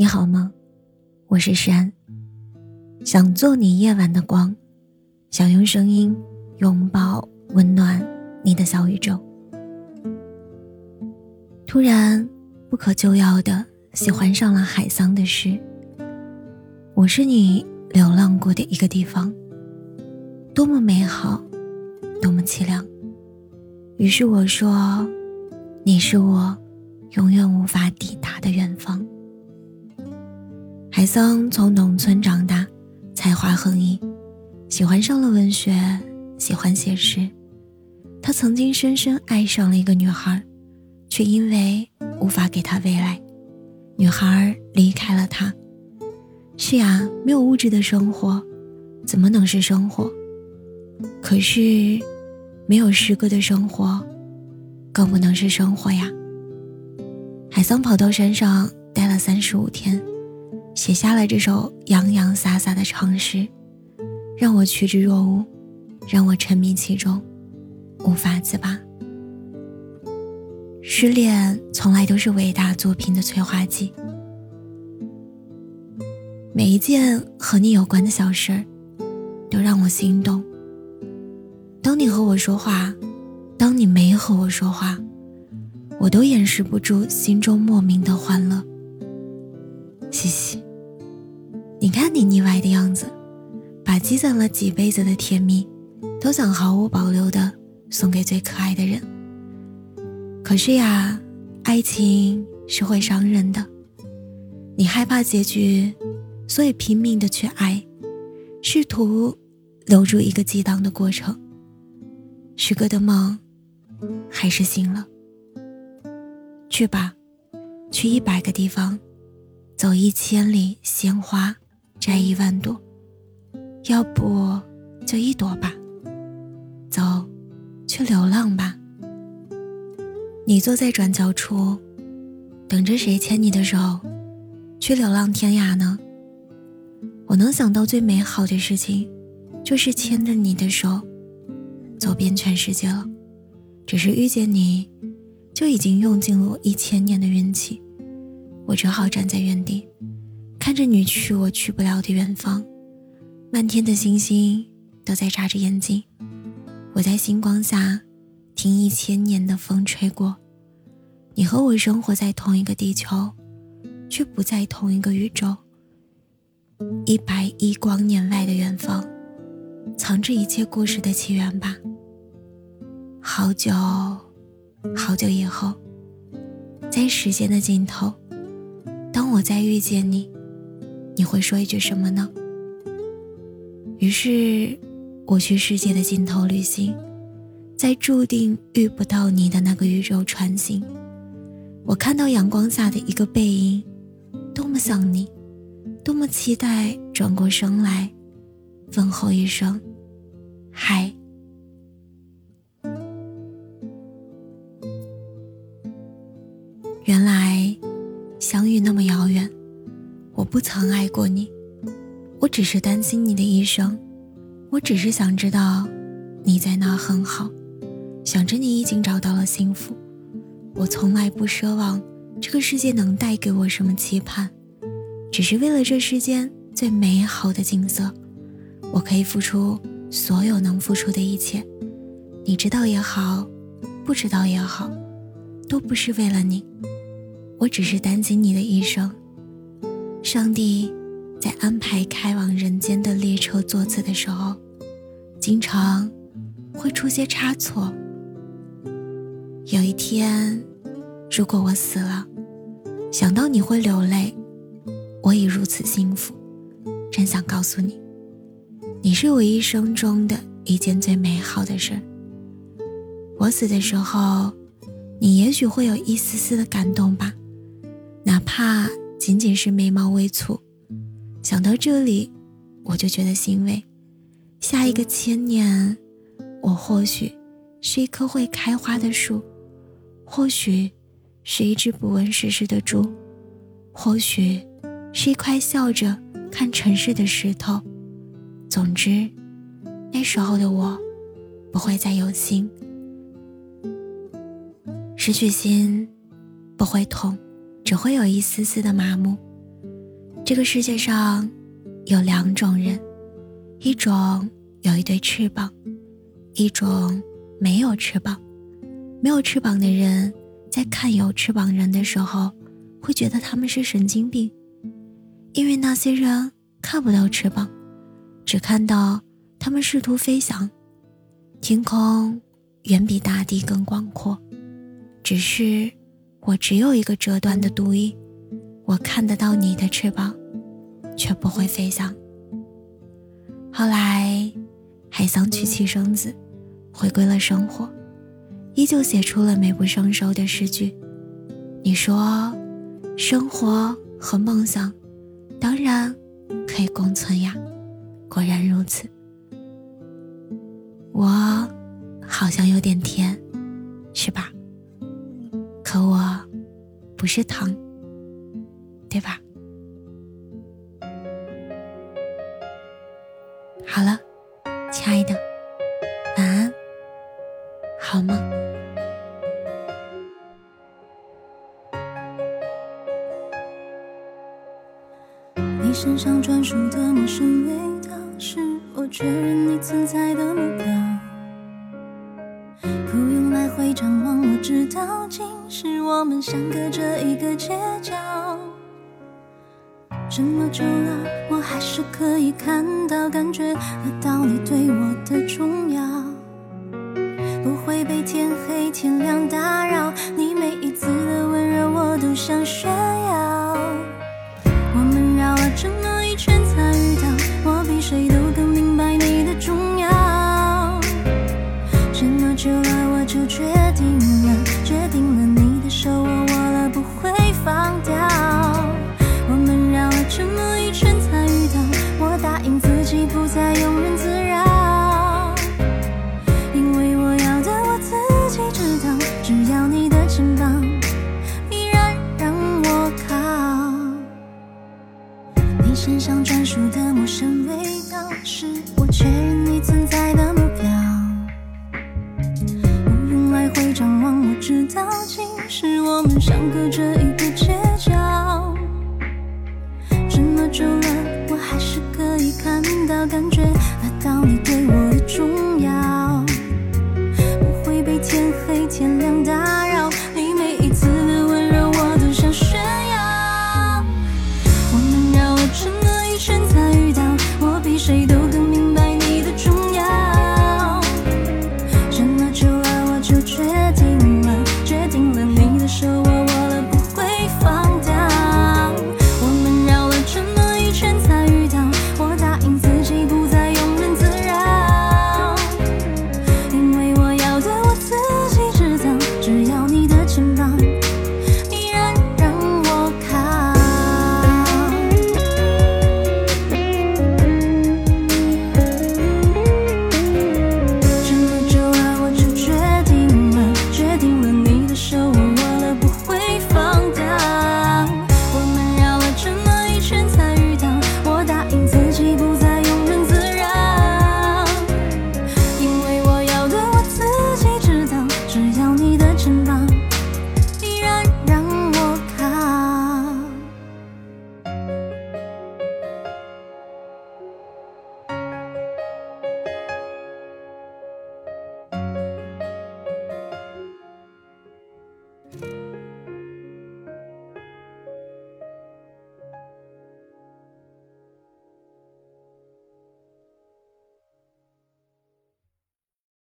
你好吗？我是山，想做你夜晚的光，想用声音拥抱温暖你的小宇宙。突然不可救药的喜欢上了海桑的诗。我是你流浪过的一个地方，多么美好，多么凄凉。于是我说，你是我永远无法抵达的远方。海桑从农村长大，才华横溢，喜欢上了文学，喜欢写诗。他曾经深深爱上了一个女孩，却因为无法给她未来，女孩离开了他。是呀，没有物质的生活，怎么能是生活？可是，没有诗歌的生活，更不能是生活呀。海桑跑到山上待了三十五天。写下了这首洋洋洒洒的长诗，让我趋之若鹜，让我沉迷其中，无法自拔。失恋从来都是伟大作品的催化剂。每一件和你有关的小事儿，都让我心动。当你和我说话，当你没和我说话，我都掩饰不住心中莫名的欢乐。嘻嘻。你看你腻歪的样子，把积攒了几辈子的甜蜜，都想毫无保留的送给最可爱的人。可是呀，爱情是会伤人的。你害怕结局，所以拼命的去爱，试图留住一个激荡的过程。许哥的梦，还是醒了。去吧，去一百个地方，走一千里鲜花。摘一万朵，要不就一朵吧。走，去流浪吧。你坐在转角处，等着谁牵你的手，去流浪天涯呢？我能想到最美好的事情，就是牵着你的手，走遍全世界了。只是遇见你，就已经用尽了我一千年的运气。我只好站在原地。看着你去我去不了的远方，漫天的星星都在眨着眼睛。我在星光下听一千年的风吹过。你和我生活在同一个地球，却不在同一个宇宙。一百亿光年外的远方，藏着一切故事的起源吧。好久，好久以后，在时间的尽头，当我再遇见你。你会说一句什么呢？于是，我去世界的尽头旅行，在注定遇不到你的那个宇宙穿行。我看到阳光下的一个背影，多么像你，多么期待转过身来，问候一声“嗨”。原来，相遇那么遥远。不曾爱过你，我只是担心你的一生，我只是想知道你在哪很好，想着你已经找到了幸福。我从来不奢望这个世界能带给我什么期盼，只是为了这世间最美好的景色，我可以付出所有能付出的一切。你知道也好，不知道也好，都不是为了你，我只是担心你的一生。上帝在安排开往人间的列车座次的时候，经常会出些差错。有一天，如果我死了，想到你会流泪，我已如此幸福，真想告诉你，你是我一生中的一件最美好的事。我死的时候，你也许会有一丝丝的感动吧，哪怕。仅仅是眉毛微蹙，想到这里，我就觉得欣慰。下一个千年，我或许是一棵会开花的树，或许是一只不问世事的猪，或许是一块笑着看城市的石头。总之，那时候的我，不会再有心。失去心，不会痛。只会有一丝丝的麻木，这个世界上有两种人，一种有一对翅膀，一种没有翅膀。没有翅膀的人，在看有翅膀人的时候，会觉得他们是神经病，因为那些人看不到翅膀，只看到他们试图飞翔。天空远比大地更广阔，只是我只有一个折断的独翼，我看得到你的翅膀，却不会飞翔。后来，海桑娶妻生子，回归了生活。依旧写出了美不胜收的诗句。你说，生活和梦想，当然可以共存呀。果然如此。我好像有点甜，是吧？可我不是糖，对吧？好了，亲爱的，晚安，好梦。你身上专属的陌生味道，是我确认你存在的目标。会张望，我知道，今世我们相隔着一个街角。这么久了，我还是可以看到、感觉得到你对我的重要。不会被天黑天亮打扰，你每一次的温柔，我都想炫耀。张望我知道今世我们相隔着一个街角。这么久了我还是可以看到感觉